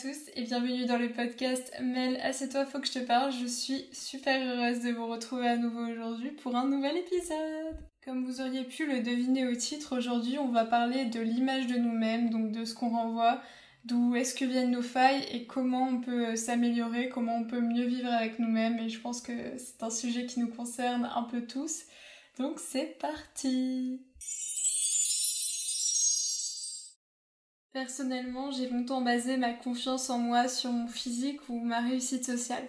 tous et bienvenue dans le podcast Mel, assieds-toi, faut que je te parle. Je suis super heureuse de vous retrouver à nouveau aujourd'hui pour un nouvel épisode. Comme vous auriez pu le deviner au titre, aujourd'hui on va parler de l'image de nous-mêmes, donc de ce qu'on renvoie, d'où est-ce que viennent nos failles et comment on peut s'améliorer, comment on peut mieux vivre avec nous-mêmes. Et je pense que c'est un sujet qui nous concerne un peu tous. Donc c'est parti Personnellement, j'ai longtemps basé ma confiance en moi sur mon physique ou ma réussite sociale.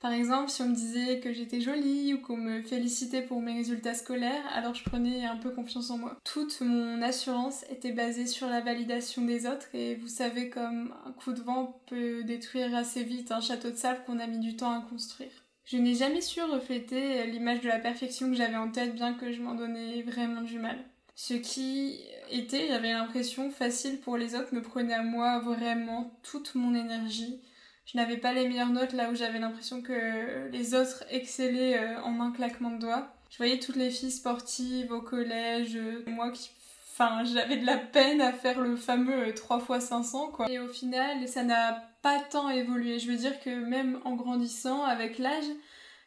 Par exemple, si on me disait que j'étais jolie ou qu'on me félicitait pour mes résultats scolaires, alors je prenais un peu confiance en moi. Toute mon assurance était basée sur la validation des autres et vous savez comme un coup de vent peut détruire assez vite un château de sable qu'on a mis du temps à construire. Je n'ai jamais su refléter l'image de la perfection que j'avais en tête bien que je m'en donnais vraiment du mal. Ce qui était, j'avais l'impression, facile pour les autres, me prenait à moi vraiment toute mon énergie. Je n'avais pas les meilleures notes là où j'avais l'impression que les autres excellaient euh, en un claquement de doigts. Je voyais toutes les filles sportives au collège, euh, moi qui Enfin, j'avais de la peine à faire le fameux 3 x 500, quoi. Et au final, ça n'a pas tant évolué. Je veux dire que même en grandissant avec l'âge,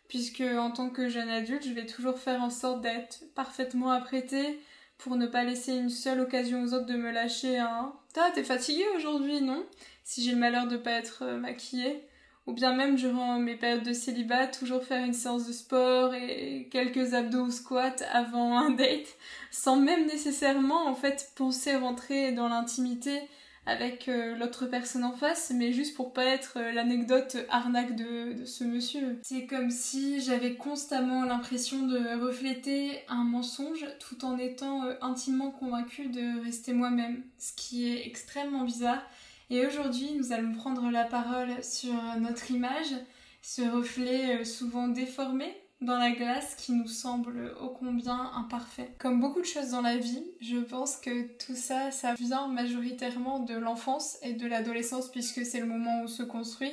puisque en tant que jeune adulte, je vais toujours faire en sorte d'être parfaitement apprêtée, pour ne pas laisser une seule occasion aux autres de me lâcher un T'as, t'es fatiguée aujourd'hui, non? Si j'ai le malheur de pas être euh, maquillée. Ou bien même durant mes périodes de célibat, toujours faire une séance de sport et quelques abdos ou squats avant un date, sans même nécessairement en fait penser rentrer dans l'intimité avec euh, l'autre personne en face, mais juste pour pas être euh, l'anecdote arnaque de, ce monsieur. C'est comme si j'avais constamment l'impression de refléter un mensonge tout en étant euh, intimement convaincue de rester moi-même, ce qui est extrêmement bizarre. Et aujourd'hui, nous allons prendre la parole sur notre image, ce reflet souvent déformé dans la glace qui nous semble ô combien imparfait. Comme beaucoup de choses dans la vie, je pense que tout ça, ça vient majoritairement de l'enfance et de l'adolescence puisque c'est le moment où on se construit.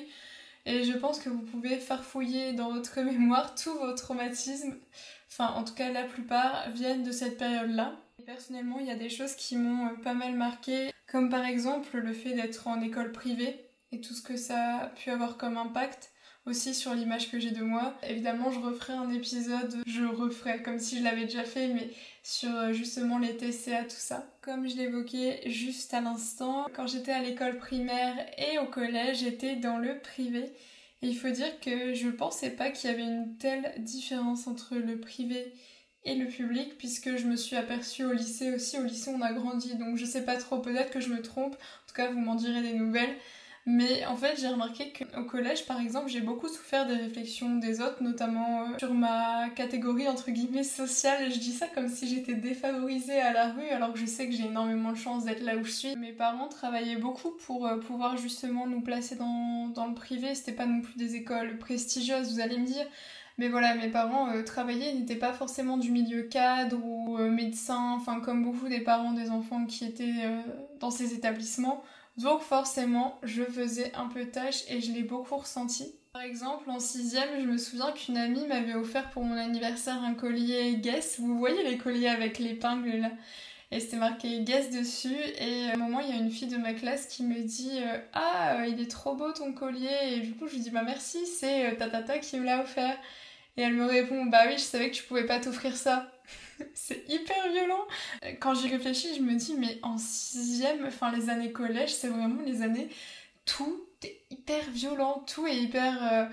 Et je pense que vous pouvez farfouiller dans votre mémoire tous vos traumatismes, enfin en tout cas la plupart, viennent de cette période-là. Personnellement, il y a des choses qui m'ont euh, pas mal marqué, comme par exemple le fait d'être en école privée et tout ce que ça a pu avoir comme impact aussi sur l'image que j'ai de moi. Évidemment, je referai un épisode, je referai comme si je l'avais déjà fait, mais sur euh, justement les TCA, tout ça. Comme je l'évoquais juste à l'instant, quand j'étais à l'école primaire et au collège, j'étais dans le privé. Et il faut dire que je pensais pas qu'il y avait une telle différence entre le privé et le public puisque je me suis aperçue au lycée aussi. Au lycée, on a grandi, donc je sais pas trop, peut-être que je me trompe. En tout cas, vous m'en direz des nouvelles. Mais en fait, j'ai remarqué qu'au collège, par exemple, j'ai beaucoup souffert des réflexions des autres, notamment euh, sur ma catégorie entre guillemets sociale. Je dis ça comme si j'étais défavorisée à la rue, alors que je sais que j'ai énormément de chance d'être là où je suis. Mes parents travaillaient beaucoup pour euh, pouvoir justement nous placer dans, dans le privé. C'était pas non plus des écoles prestigieuses, vous allez me dire. Mais voilà, mes parents euh, travaillaient, n'étaient pas forcément du milieu cadre ou médecin, enfin comme beaucoup des parents des enfants qui étaient dans ces établissements. Donc forcément, je faisais un peu tâche et je l'ai beaucoup ressenti. Par exemple, en sixième, je me souviens qu'une amie m'avait offert pour mon anniversaire un collier Guess. Vous voyez les colliers avec l'épingle là? Et c'était marqué Guess dessus. Et à un moment il y a une fille de ma classe qui me dit euh, ah euh, il est trop beau ton collier et du coup je lui dis bah merci c'est euh, Tatata qui me l'a offert et elle me répond bah oui je savais que tu pouvais pas t'offrir ça c'est hyper violent. Quand j'y réfléchis, je me dis, mais en sixième, enfin les années collège, c'est vraiment les années, tout est hyper violent, tout est hyper euh,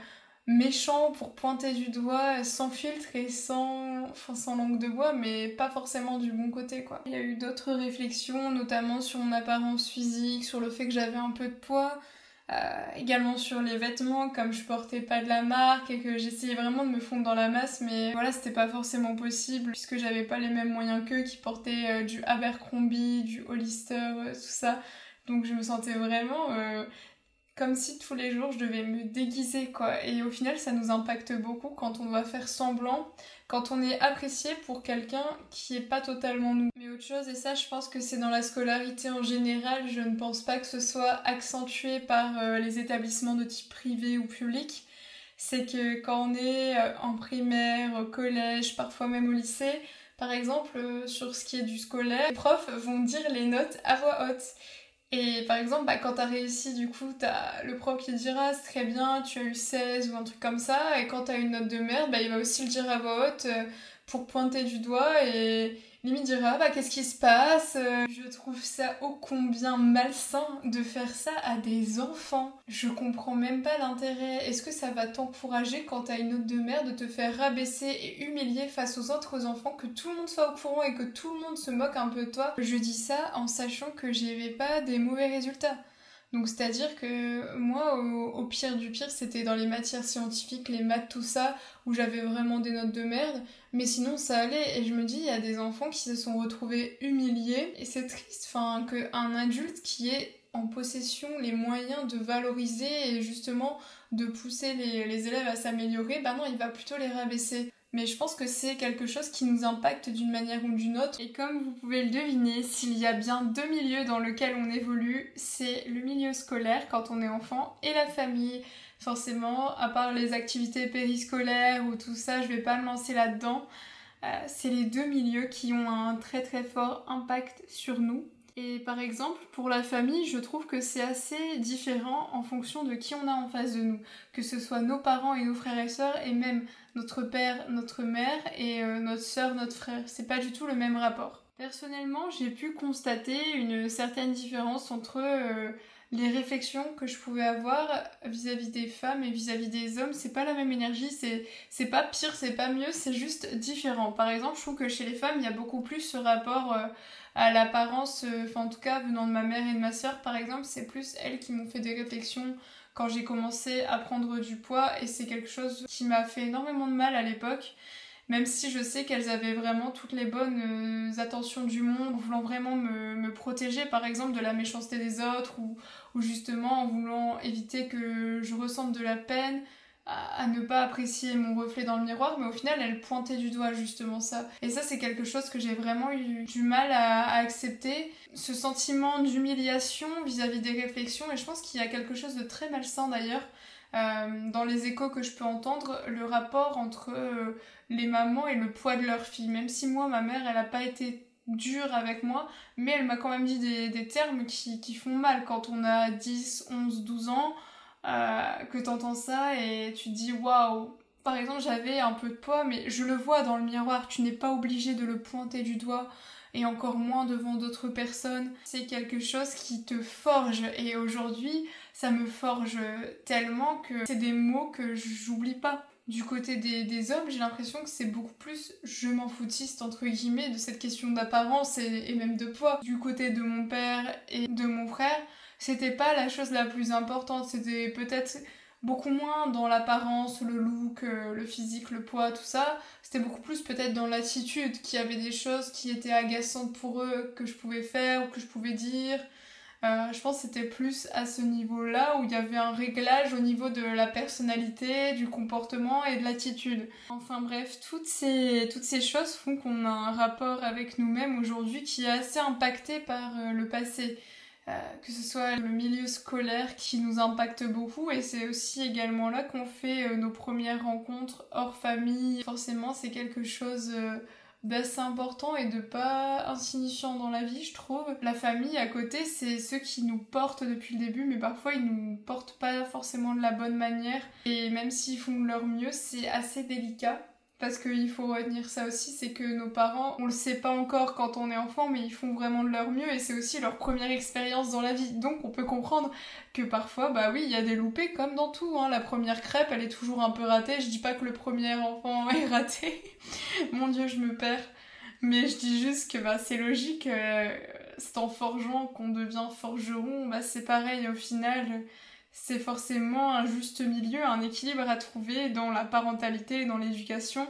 méchant pour pointer du doigt, sans filtre et sans, sans langue de bois, mais pas forcément du bon côté, quoi. Il y a eu d'autres réflexions, notamment sur mon apparence physique, sur le fait que j'avais un peu de poids, également sur les vêtements, comme je portais pas de la marque et que j'essayais vraiment de me fondre dans la masse, mais voilà, c'était pas forcément possible puisque j'avais pas les mêmes moyens qu'eux qui portaient euh, du Abercrombie, du Hollister, euh, tout ça. Donc je me sentais vraiment comme si tous les jours je devais me déguiser quoi. Et au final ça nous impacte beaucoup quand on doit faire semblant, quand on est apprécié pour quelqu'un qui est pas totalement nous. Mais autre chose, et ça je pense que c'est dans la scolarité en général, je ne pense pas que ce soit accentué par euh, les établissements de type privé ou public. C'est que quand on est euh, en primaire, au collège, parfois même au lycée, par exemple, euh, sur ce qui est du scolaire, les profs vont dire les notes à voix haute. Et par exemple, bah, quand t'as réussi, du coup, t'as le prof qui dira c'est très bien, tu as eu 16 ou un truc comme ça. Et quand t'as une note de merde, bah, il va aussi le dire à voix haute euh, pour pointer du doigt et limite dira bah qu'est-ce qui se passe euh, Je trouve ça ô combien malsain de faire ça à des enfants. Je comprends même pas l'intérêt. Est-ce que ça va t'encourager quand t'as une note de merde de te faire rabaisser et humilier face aux autres enfants, que tout le monde soit au courant et que tout le monde se moque un peu de toi? Je dis ça en sachant que j'avais pas des mauvais résultats. Donc c'est-à-dire que moi, au, pire du pire, c'était dans les matières scientifiques, les maths, tout ça, où j'avais vraiment des notes de merde. Mais sinon, ça allait. Et je me dis, il y a des enfants qui se sont retrouvés humiliés. Et c'est triste, enfin, qu'un adulte qui ait en possession les moyens de valoriser et justement de pousser les, les élèves à s'améliorer, bah non, il va plutôt les rabaisser mais je pense que c'est quelque chose qui nous impacte d'une manière ou d'une autre. Et comme vous pouvez le deviner, s'il y a bien deux milieux dans lesquels on évolue, c'est le milieu scolaire quand on est enfant et la famille. Forcément, à part les activités périscolaires ou tout ça, je vais pas me lancer là-dedans. Euh, c'est les deux milieux qui ont un très très fort impact sur nous. Et par exemple, pour la famille, je trouve que c'est assez différent en fonction de qui on a en face de nous. Que ce soit nos parents et nos frères et sœurs, et même notre père, notre mère et euh, notre sœur, notre frère. C'est pas du tout le même rapport. Personnellement, j'ai pu constater une certaine différence entre euh, les réflexions que je pouvais avoir vis-à-vis des femmes et vis-à-vis des hommes. C'est pas la même énergie, c'est pas pire, c'est pas mieux, c'est juste différent. Par exemple, je trouve que chez les femmes, il y a beaucoup plus ce rapport. Euh, à l'apparence, enfin en tout cas venant de ma mère et de ma sœur par exemple, c'est plus elles qui m'ont fait des réflexions quand j'ai commencé à prendre du poids et c'est quelque chose qui m'a fait énormément de mal à l'époque. Même si je sais qu'elles avaient vraiment toutes les bonnes euh, attentions du monde, voulant vraiment me, me, protéger par exemple de la méchanceté des autres ou, ou justement en voulant éviter que je ressente de la peine, à, ne pas apprécier mon reflet dans le miroir, mais au final, elle pointait du doigt justement ça. Et ça, c'est quelque chose que j'ai vraiment eu du mal à, accepter. Ce sentiment d'humiliation vis-à-vis des réflexions, et je pense qu'il y a quelque chose de très malsain d'ailleurs. Euh, dans les échos que je peux entendre, le rapport entre euh, les mamans et le poids de leur fille. Même si moi, ma mère, elle n'a pas été dure avec moi, mais elle m'a quand même dit des, des termes qui, qui, font mal quand on a 10, 11, 12 ans. Euh, que t'entends ça et tu te dis waouh. Par exemple, j'avais un peu de poids, mais je le vois dans le miroir. Tu n'es pas obligé de le pointer du doigt et encore moins devant d'autres personnes. C'est quelque chose qui te forge et aujourd'hui, ça me forge tellement que c'est des mots que j'oublie pas. Du côté des, des hommes, j'ai l'impression que c'est beaucoup plus je m'en foutiste entre guillemets de cette question d'apparence et, et même de poids. Du côté de mon père et de mon frère, c'était pas la chose la plus importante. C'était peut-être beaucoup moins dans l'apparence, le look, euh, le physique, le poids, tout ça. C'était beaucoup plus peut-être dans l'attitude, qu'il y avait des choses qui étaient agaçantes pour eux que je pouvais faire ou que je pouvais dire. Euh, je pense que c'était plus à ce niveau-là où il y avait un réglage au niveau de la personnalité, du comportement et de l'attitude. Enfin bref, toutes ces, toutes ces choses font qu'on a un rapport avec nous-mêmes aujourd'hui qui est assez impacté par euh, le passé. Euh, que ce soit le milieu scolaire qui nous impacte beaucoup et c'est aussi également là qu'on fait euh, nos premières rencontres hors famille. Forcément, c'est quelque chose euh, d'assez important et de pas insignifiant dans la vie, je trouve. La famille à côté, c'est ceux qui nous portent depuis le début, mais parfois ils nous portent pas forcément de la bonne manière. Et même s'ils font leur mieux, c'est assez délicat. Parce qu'il faut retenir ça aussi, c'est que nos parents, on le sait pas encore quand on est enfant, mais ils font vraiment de leur mieux et c'est aussi leur première expérience dans la vie. Donc on peut comprendre que parfois, bah oui, il y a des loupés comme dans tout. Hein. La première crêpe, elle est toujours un peu ratée. Je dis pas que le premier enfant est raté. Mon dieu, je me perds. Mais je dis juste que bah, c'est logique, euh, c'est en forgeant qu'on devient forgeron. Bah, c'est pareil au final c'est forcément un juste milieu, un équilibre à trouver dans la parentalité et dans l'éducation.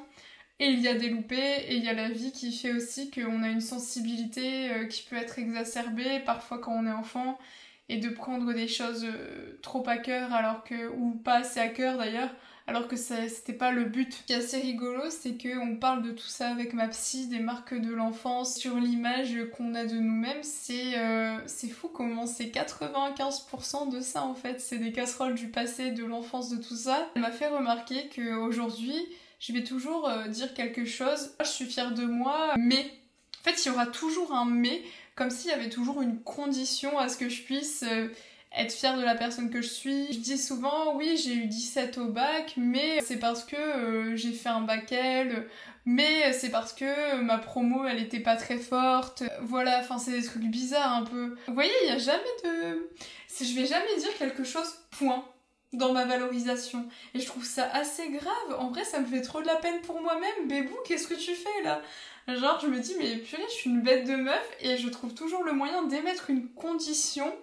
Et il y a des loupés et il y a la vie qui fait aussi qu'on a une sensibilité euh, qui peut être exacerbée parfois quand on est enfant et de prendre des choses euh, trop à cœur alors que ou pas assez à cœur d'ailleurs alors que c'était pas le but. Ce qui est assez rigolo, c'est qu'on parle de tout ça avec ma psy, des marques de l'enfance, sur l'image qu'on a de nous-mêmes. C'est euh, fou comment c'est 95% de ça en fait. C'est des casseroles du passé, de l'enfance, de tout ça. Elle m'a fait remarquer qu'aujourd'hui, je vais toujours euh, dire quelque chose. Je suis fière de moi, mais. En fait, il y aura toujours un mais comme s'il y avait toujours une condition à ce que je puisse euh, être fière de la personne que je suis. Je dis souvent, oui, j'ai eu 17 au bac, mais c'est parce que euh, j'ai fait un bac L, mais c'est parce que ma promo, elle était pas très forte. Voilà, enfin, c'est des trucs bizarres un peu. Vous voyez, il y a jamais de... Je vais jamais dire quelque chose, point dans ma valorisation. Et je trouve ça assez grave. En vrai, ça me fait trop de la peine pour moi-même. Bébou, qu'est-ce que tu fais là? Genre, je me dis, mais purée, je suis une bête de meuf et je trouve toujours le moyen d'émettre une condition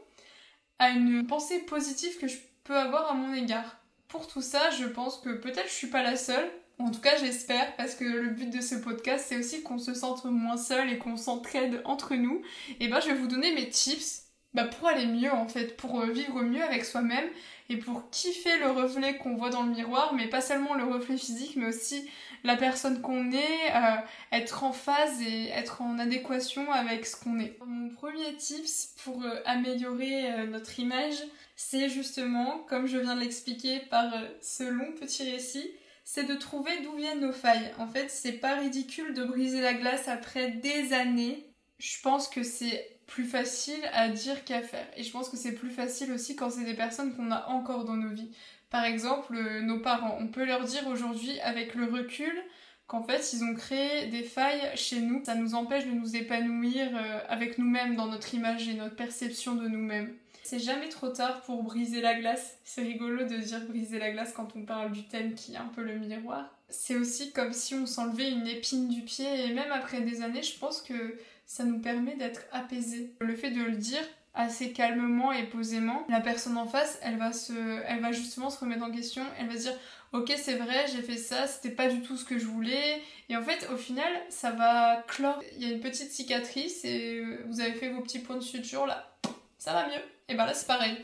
à une pensée positive que je peux avoir à mon égard. Pour tout ça, je pense que peut-être je suis pas la seule. En tout cas, j'espère, parce que le but de ce podcast, c'est aussi qu'on se sente moins seul et qu'on s'entraide entre nous. Et ben, je vais vous donner mes tips bah, pour aller mieux, en fait, pour euh, vivre mieux avec soi-même et pour kiffer le reflet qu'on voit dans le miroir, mais pas seulement le reflet physique, mais aussi la personne qu'on est, euh, être en phase et être en adéquation avec ce qu'on est. Mon premier tips pour euh, améliorer notre image, c'est justement, comme je viens de l'expliquer par ce long petit récit, c'est de trouver d'où viennent nos failles. En fait, c'est pas ridicule de briser la glace après des années. Je pense que c'est plus facile à dire qu'à faire. Et je pense que c'est plus facile aussi quand c'est des personnes qu'on a encore dans nos vies. Par exemple, euh, nos parents, on peut leur dire aujourd'hui avec le recul qu'en fait ils ont créé des failles chez nous. Ça nous empêche de nous épanouir euh, avec nous-mêmes dans notre image et notre perception de nous-mêmes. C'est jamais trop tard pour briser la glace. C'est rigolo de dire briser la glace quand on parle du thème qui est un peu le miroir. C'est aussi comme si on s'enlevait une épine du pied et même après des années, je pense que ça nous permet d'être apaisés. Le fait de le dire assez calmement et posément, la personne en face, elle va se, elle va justement se remettre en question, elle va se dire ok c'est vrai j'ai fait ça, c'était pas du tout ce que je voulais et en fait au final ça va clore. Il y a une petite cicatrice et vous avez fait vos petits points de suture là, ça va mieux. Et ben là c'est pareil.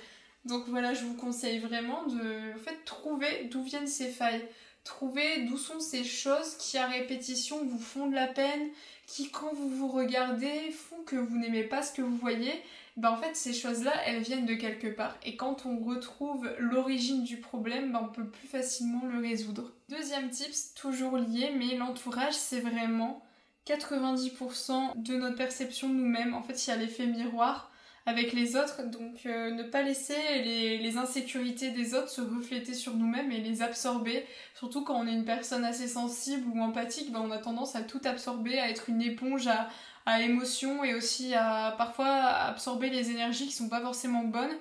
Donc voilà je vous conseille vraiment de en trouver d'où viennent ces failles, trouver d'où sont ces choses qui à répétition vous font de la peine qui, quand vous vous regardez, font que vous n'aimez pas ce que vous voyez, ben en fait, ces choses-là, elles viennent de quelque part. Et quand on retrouve l'origine du problème, ben on peut plus facilement le résoudre. Deuxième tips, toujours lié, mais l'entourage, c'est vraiment 90% de notre perception de nous-mêmes. En fait, il y a l'effet miroir avec les autres. Donc euh, ne pas laisser les, insécurités des autres se refléter sur nous-mêmes et les absorber. Surtout quand on est une personne assez sensible ou empathique, ben, on a tendance à tout absorber, à être une éponge à, à émotions et aussi à parfois absorber les énergies qui sont pas forcément bonnes.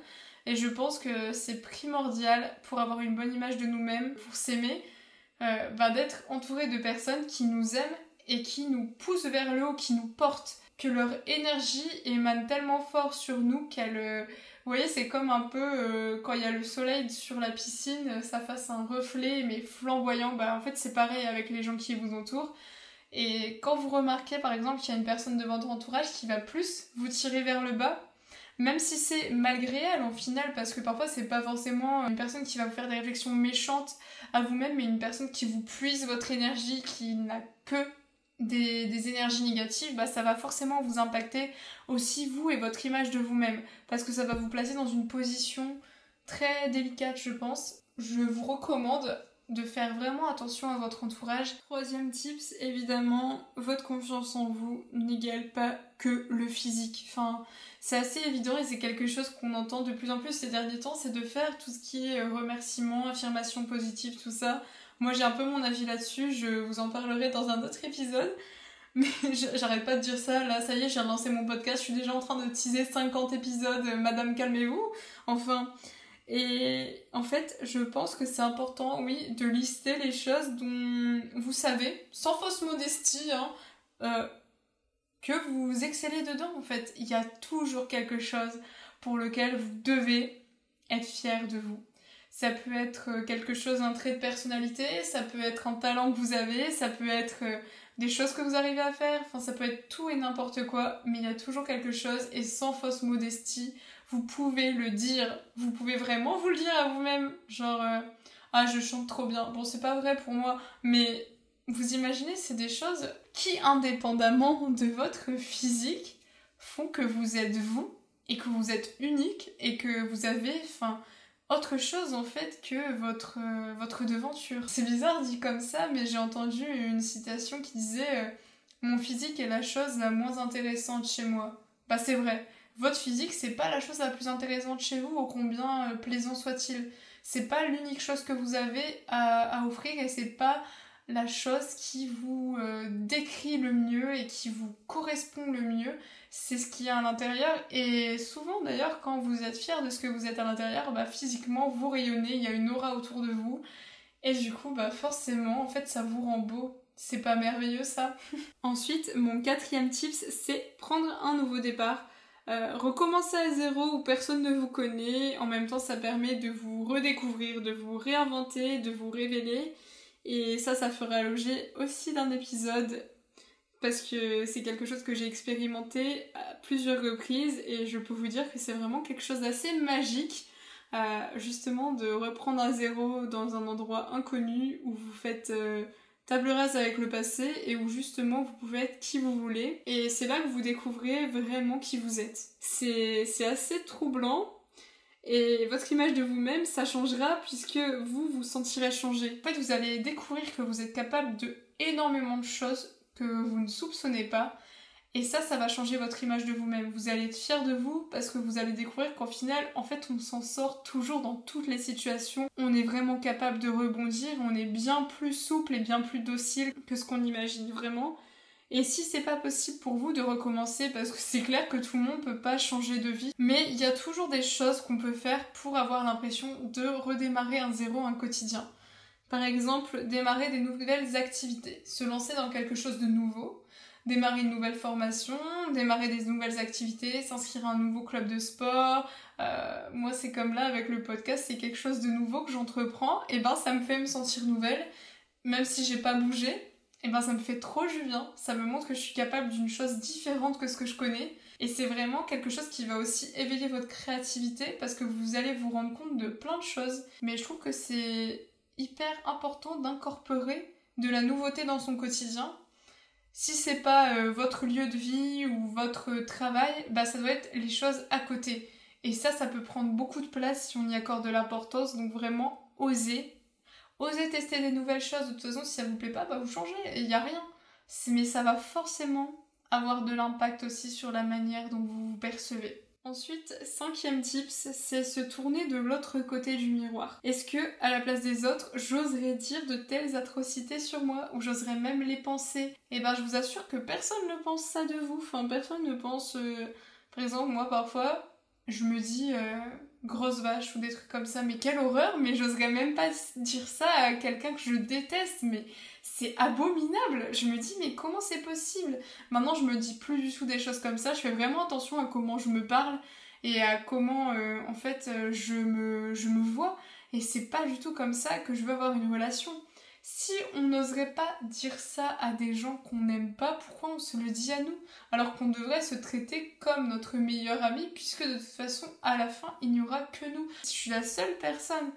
Et je pense que c'est primordial pour avoir une bonne image de nous-mêmes, pour s'aimer, euh, ben, d'être entouré de personnes qui nous aiment et qui nous poussent vers le haut, qui nous portent que leur énergie émane tellement fort sur nous qu'elle... Euh, vous voyez, c'est comme un peu euh, quand il y a le soleil sur la piscine, ça fasse un reflet mais flamboyant. Bah en fait c'est pareil avec les gens qui vous entourent. Et quand vous remarquez par exemple qu'il y a une personne de votre entourage qui va plus vous tirer vers le bas, même si c'est malgré elle en final, parce que parfois c'est pas forcément une personne qui va vous faire des réflexions méchantes à vous-même, mais une personne qui vous puise votre énergie, qui n'a que des, énergies négatives, bah, ça va forcément vous impacter aussi vous et votre image de vous-même. Parce que ça va vous placer dans une position très délicate, je pense. Je vous recommande de faire vraiment attention à votre entourage. Troisième tips, évidemment, votre confiance en vous n'égale pas que le physique. Enfin, c'est assez évident et c'est quelque chose qu'on entend de plus en plus ces derniers temps, c'est de faire tout ce qui est remerciement, affirmation positive, tout ça moi, j'ai un peu mon avis là-dessus, je vous en parlerai dans un autre épisode. Mais j'arrête pas de dire ça, là, ça y est, j'ai lancé mon podcast, je suis déjà en train de teaser 50 épisodes, madame, calmez-vous. Enfin. Et en fait, je pense que c'est important, oui, de lister les choses dont vous savez, sans fausse modestie, hein, euh, que vous excellez dedans, en fait. Il y a toujours quelque chose pour lequel vous devez être fier de vous. Ça peut être euh, quelque chose, un trait de personnalité, ça peut être un talent que vous avez, ça peut être euh, des choses que vous arrivez à faire, enfin ça peut être tout et n'importe quoi, mais il y a toujours quelque chose et sans fausse modestie, vous pouvez le dire, vous pouvez vraiment vous le dire à vous-même, genre euh, ah je chante trop bien. Bon c'est pas vrai pour moi, mais vous imaginez c'est des choses qui indépendamment de votre physique font que vous êtes vous et que vous êtes unique et que vous avez enfin autre chose en fait que votre, euh, votre devanture. C'est bizarre dit comme ça, mais j'ai entendu une citation qui disait euh, Mon physique est la chose la moins intéressante chez moi. Bah c'est vrai. Votre physique, c'est pas la chose la plus intéressante chez vous, au combien euh, plaisant soit-il. C'est pas l'unique chose que vous avez à, offrir et c'est pas la chose qui vous euh, décrit le mieux et qui vous correspond le mieux. C'est ce qu'il y a à l'intérieur et souvent d'ailleurs quand vous êtes fier de ce que vous êtes à l'intérieur, bah, physiquement vous rayonnez, il y a une aura autour de vous et du coup bah forcément en fait ça vous rend beau c'est pas merveilleux ça? Ensuite, mon quatrième tips, c'est prendre un nouveau départ. Euh, recommencer à zéro où personne ne vous connaît. En même temps, ça permet de vous redécouvrir, de vous réinventer, de vous révéler. Et ça, ça fera l'objet aussi d'un épisode parce que c'est quelque chose que j'ai expérimenté à plusieurs reprises et je peux vous dire que c'est vraiment quelque chose d'assez magique. Euh, justement de reprendre à zéro dans un endroit inconnu où vous faites euh, table rase avec le passé et où justement vous pouvez être qui vous voulez. Et c'est là que vous découvrez vraiment qui vous êtes. C'est assez troublant. Et votre image de vous-même, ça changera puisque vous vous sentirez changé. En fait, vous allez découvrir que vous êtes capable de énormément de choses que vous ne soupçonnez pas et ça, ça va changer votre image de vous-même. Vous allez être fier de vous parce que vous allez découvrir qu'en final, en fait, on s'en sort toujours dans toutes les situations. On est vraiment capable de rebondir, on est bien plus souple et bien plus docile que ce qu'on imagine vraiment. Et si c'est pas possible pour vous de recommencer, parce que c'est clair que tout le monde peut pas changer de vie, mais il y a toujours des choses qu'on peut faire pour avoir l'impression de redémarrer un zéro, un quotidien. Par exemple, démarrer des nouvelles activités, se lancer dans quelque chose de nouveau, démarrer une nouvelle formation, démarrer des nouvelles activités, s'inscrire à un nouveau club de sport. Euh, moi, c'est comme là avec le podcast, c'est quelque chose de nouveau que j'entreprends. Et ben, ça me fait me sentir nouvelle, même si j'ai pas bougé. Et ben, ça me fait trop du bien. Ça me montre que je suis capable d'une chose différente que ce que je connais. Et c'est vraiment quelque chose qui va aussi éveiller votre créativité parce que vous allez vous rendre compte de plein de choses. Mais je trouve que c'est hyper important d'incorporer de la nouveauté dans son quotidien si c'est pas euh, votre lieu de vie ou votre travail, bah ça doit être les choses à côté. Et ça, ça peut prendre beaucoup de place si on y accorde de l'importance. Donc vraiment, osez. Osez tester des nouvelles choses. De toute façon, si ça vous plaît pas, bah vous changez. Il n'y a rien. Mais ça va forcément avoir de l'impact aussi sur la manière dont vous vous percevez. Ensuite, cinquième tips, c'est se tourner de l'autre côté du miroir. Est-ce que, à la place des autres, j'oserais dire de telles atrocités sur moi ou j'oserais même les penser? Eh ben, je vous assure que personne ne pense ça de vous. Enfin, personne ne pense. Euh, par exemple, moi, parfois, je me dis euh, grosse vache ou des trucs comme ça. Mais quelle horreur Mais j'oserais même pas dire ça à quelqu'un que je déteste. Mais c'est abominable. Je me dis, mais comment c'est possible? Maintenant, je me dis plus du tout des choses comme ça. Je fais vraiment attention à comment je me parle et à comment, euh, en fait, euh, je me, je me vois. Et c'est pas du tout comme ça que je veux avoir une relation. Si on n'oserait pas dire ça à des gens qu'on n'aime pas, pourquoi on se le dit à nous Alors qu'on devrait se traiter comme notre meilleur ami, puisque de toute façon, à la fin, il n'y aura que nous. Je suis la seule personne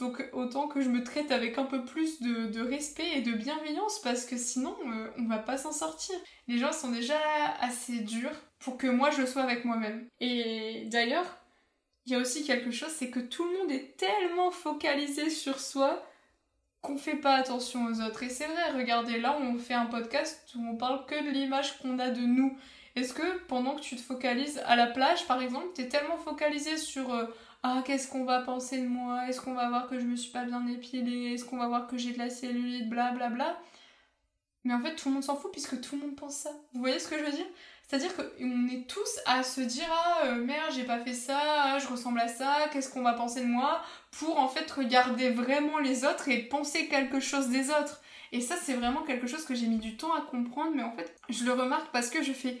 donc autant que je me traite avec un peu plus de, respect et de bienveillance parce que sinon euh, on va pas s'en sortir. Les gens sont déjà assez durs pour que moi je sois avec moi-même. Et d'ailleurs, il y a aussi quelque chose, c'est que tout le monde est tellement focalisé sur soi qu'on fait pas attention aux autres. Et c'est vrai, regardez, là on fait un podcast où on parle que de l'image qu'on a de nous. Est-ce que pendant que tu te focalises à la plage par exemple, t'es tellement focalisé sur euh, ah qu'est-ce qu'on va penser de moi? Est-ce qu'on va voir que je me suis pas bien épilée? Est-ce qu'on va voir que j'ai de la cellulite? Blablabla. Bla, bla. Mais en fait tout le monde s'en fout puisque tout le monde pense ça. Vous voyez ce que je veux dire? C'est-à-dire qu'on est tous à se dire ah euh, merde j'ai pas fait ça, ah, je ressemble à ça, qu'est-ce qu'on va penser de moi Pour en fait regarder vraiment les autres et penser quelque chose des autres. Et ça c'est vraiment quelque chose que j'ai mis du temps à comprendre mais en fait je le remarque parce que je fais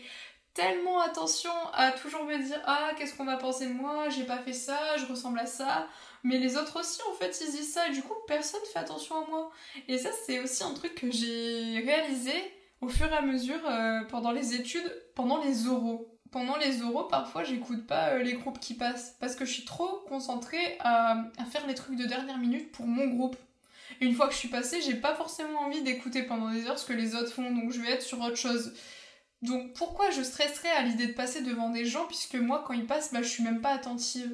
tellement attention à toujours me dire ah qu'est-ce qu'on va penser de moi, j'ai pas fait ça, je ressemble à ça. Mais les autres aussi en fait ils disent ça et du coup personne fait attention à moi. Et ça c'est aussi un truc que j'ai réalisé au fur et à mesure euh, pendant les études, pendant les oraux. Pendant les oraux, parfois j'écoute pas euh, les groupes qui passent parce que je suis trop concentrée à, faire les trucs de dernière minute pour mon groupe. Et une fois que je suis passée, j'ai pas forcément envie d'écouter pendant des heures ce que les autres font, donc je vais être sur autre chose. Donc pourquoi je stresserais à l'idée de passer devant des gens puisque moi quand ils passent bah je suis même pas attentive?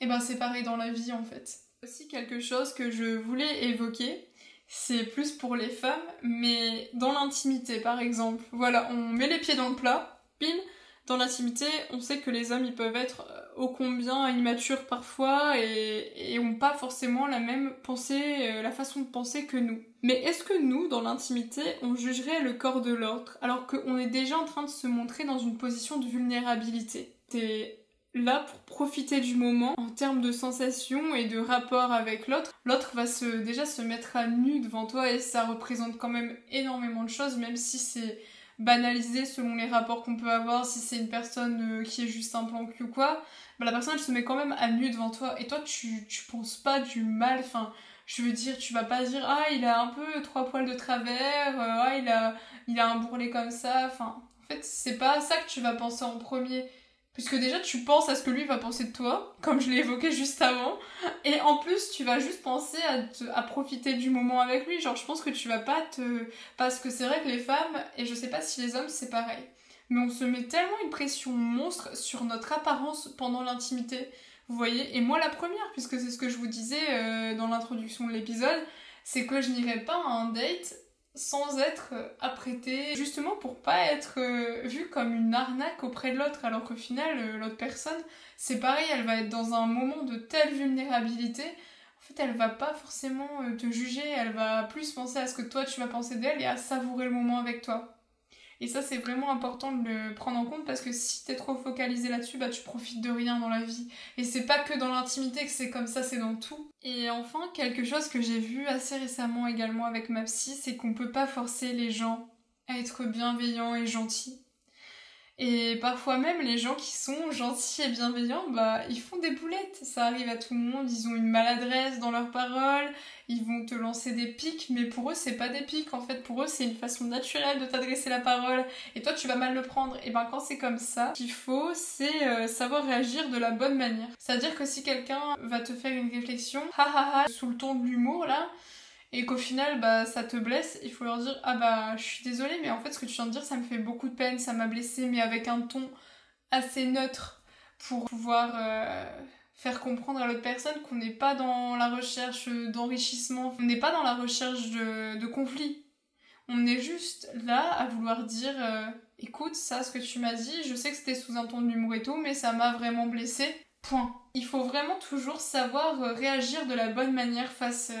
Et eh ben c'est pareil dans la vie en fait. Aussi quelque chose que je voulais évoquer, c'est plus pour les femmes, mais dans l'intimité par exemple. Voilà, on met les pieds dans le plat, pile, dans l'intimité, on sait que les hommes, ils peuvent être euh, ô combien immatures parfois et, et ont pas forcément la même pensée, euh, la façon de penser que nous. Mais est-ce que nous, dans l'intimité, on jugerait le corps de l'autre alors qu'on est déjà en train de se montrer dans une position de vulnérabilité? T'es là pour profiter du moment en termes de sensations et de rapport avec l'autre. L'autre va se, déjà se mettre à nu devant toi et ça représente quand même énormément de choses, même si c'est banalisé selon les rapports qu'on peut avoir, si c'est une personne euh, qui est juste un plan cul ou quoi, bah, la personne elle se met quand même à nu devant toi et toi tu, tu penses pas du mal, enfin je veux dire tu vas pas dire ah il a un peu trois poils de travers, euh, ah il a, un bourrelet comme ça, enfin en fait c'est pas ça que tu vas penser en premier Puisque déjà tu penses à ce que lui va penser de toi, comme je l'ai évoqué juste avant, et en plus tu vas juste penser à, profiter du moment avec lui. Genre je pense que tu vas pas te... Parce que c'est vrai que les femmes, et je sais pas si les hommes c'est pareil, mais on se met tellement une pression monstre sur notre apparence pendant l'intimité. Vous voyez Et moi la première, puisque c'est ce que je vous disais euh, dans l'introduction de l'épisode, c'est que je n'irai pas à un date sans être euh, apprêté, justement pour pas être euh, vue comme une arnaque auprès de l'autre, alors qu'au final, euh, l'autre personne, c'est pareil, elle va être dans un moment de telle vulnérabilité, en fait, elle va pas forcément te juger, elle va plus penser à ce que toi tu vas penser d'elle et à savourer le moment avec toi. Et ça, c'est vraiment important de le prendre en compte parce que si t'es trop focalisé là-dessus, bah tu profites de rien dans la vie. Et c'est pas que dans l'intimité que c'est comme ça, c'est dans tout. Et enfin, quelque chose que j'ai vu assez récemment également avec ma psy, c'est qu'on peut pas forcer les gens à être bienveillants et gentils. Et parfois même, les gens qui sont gentils et bienveillants, bah, ils font des boulettes. Ça arrive à tout le monde. Ils ont une maladresse dans leurs paroles. Ils vont te lancer des pics, mais pour eux, c'est pas des pics. En fait, pour eux, c'est une façon naturelle de t'adresser la parole. Et toi, tu vas mal le prendre. Et ben, quand c'est comme ça, qu'il faut, c'est euh, savoir réagir de la bonne manière. C'est-à-dire que si quelqu'un va te faire une réflexion, ha ha ha, sous le ton de l'humour, là, et qu'au final bah ça te blesse, il faut leur dire ah bah je suis désolée mais en fait ce que tu viens de dire ça me fait beaucoup de peine, ça m'a blessé mais avec un ton assez neutre pour pouvoir euh, faire comprendre à l'autre personne qu'on n'est pas dans la recherche d'enrichissement, on n'est pas dans la recherche de, conflit. On est juste là à vouloir dire euh, écoute ça ce que tu m'as dit, je sais que c'était sous un ton d'humour et tout mais ça m'a vraiment blessé. Point. Il faut vraiment toujours savoir euh, réagir de la bonne manière face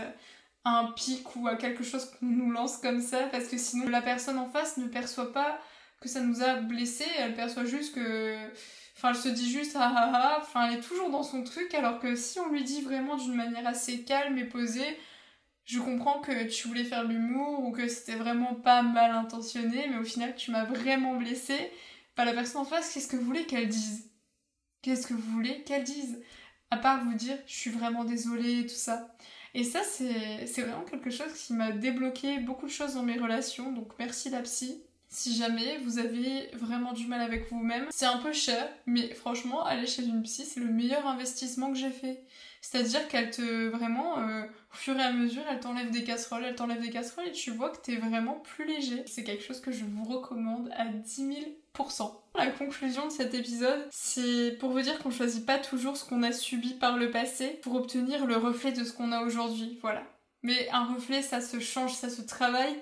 un pic ou à quelque chose qu'on nous lance comme ça parce que sinon la personne en face ne perçoit pas que ça nous a blessé, elle perçoit juste que enfin elle se dit juste ah ah ah, enfin elle est toujours dans son truc alors que si on lui dit vraiment d'une manière assez calme et posée, je comprends que tu voulais faire l'humour ou que c'était vraiment pas mal intentionné mais au final tu m'as vraiment blessé. Pas la personne en face, qu'est-ce que vous voulez qu'elle dise? Qu'est-ce que vous voulez qu'elle dise? À part vous dire je suis vraiment désolée tout ça. Et ça, c'est vraiment quelque chose qui m'a débloqué beaucoup de choses dans mes relations. Donc merci la psy. Si jamais vous avez vraiment du mal avec vous-même, c'est un peu cher, mais franchement, aller chez une psy, c'est le meilleur investissement que j'ai fait. C'est-à-dire qu'elle te, vraiment, euh, au fur et à mesure, elle t'enlève des casseroles, elle t'enlève des casseroles et tu vois que t'es vraiment plus léger. C'est quelque chose que je vous recommande à 10 000%. La conclusion de cet épisode, c'est pour vous dire qu'on choisit pas toujours ce qu'on a subi par le passé pour obtenir le reflet de ce qu'on a aujourd'hui. Voilà. Mais un reflet, ça se change, ça se travaille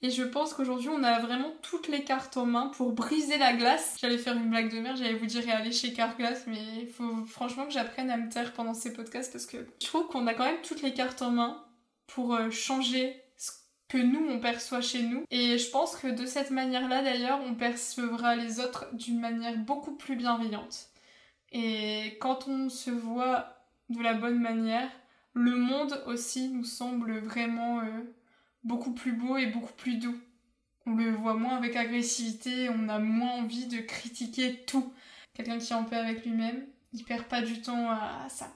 et je pense qu'aujourd'hui, on a vraiment toutes les cartes en main pour briser la glace. J'allais faire une blague de merde, j'allais vous dire aller chez Carglass, mais il faut franchement que j'apprenne à me taire pendant ces podcasts parce que je trouve qu'on a quand même toutes les cartes en main pour euh, changer que nous, on perçoit chez nous. Et je pense que de cette manière-là, d'ailleurs, on percevra les autres d'une manière beaucoup plus bienveillante. Et quand on se voit de la bonne manière, le monde aussi nous semble vraiment... Euh, beaucoup plus beau et beaucoup plus doux. On le voit moins avec agressivité, on a moins envie de critiquer tout. Quelqu'un qui est en paix avec lui-même, il perd pas du temps à ça.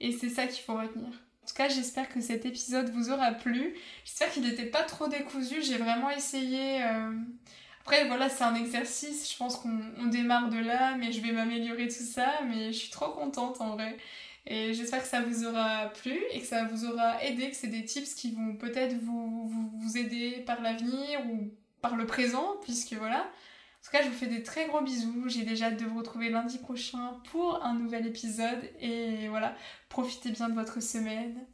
Et c'est ça qu'il faut retenir. En tout cas, j'espère que cet épisode vous aura plu. J'espère qu'il n'était pas trop décousu. J'ai vraiment essayé. Euh, après, voilà, c'est un exercice. Je pense qu'on démarre de là, mais je vais m'améliorer tout ça. Mais je suis trop contente en vrai. Et j'espère que ça vous aura plu et que ça vous aura aidé, que c'est des tips qui vont peut-être vous, vous, vous, aider par l'avenir ou par le présent, puisque voilà. En tout cas, je vous fais des très gros bisous. J'ai déjà hâte de vous retrouver lundi prochain pour un nouvel épisode. Et voilà, profitez bien de votre semaine.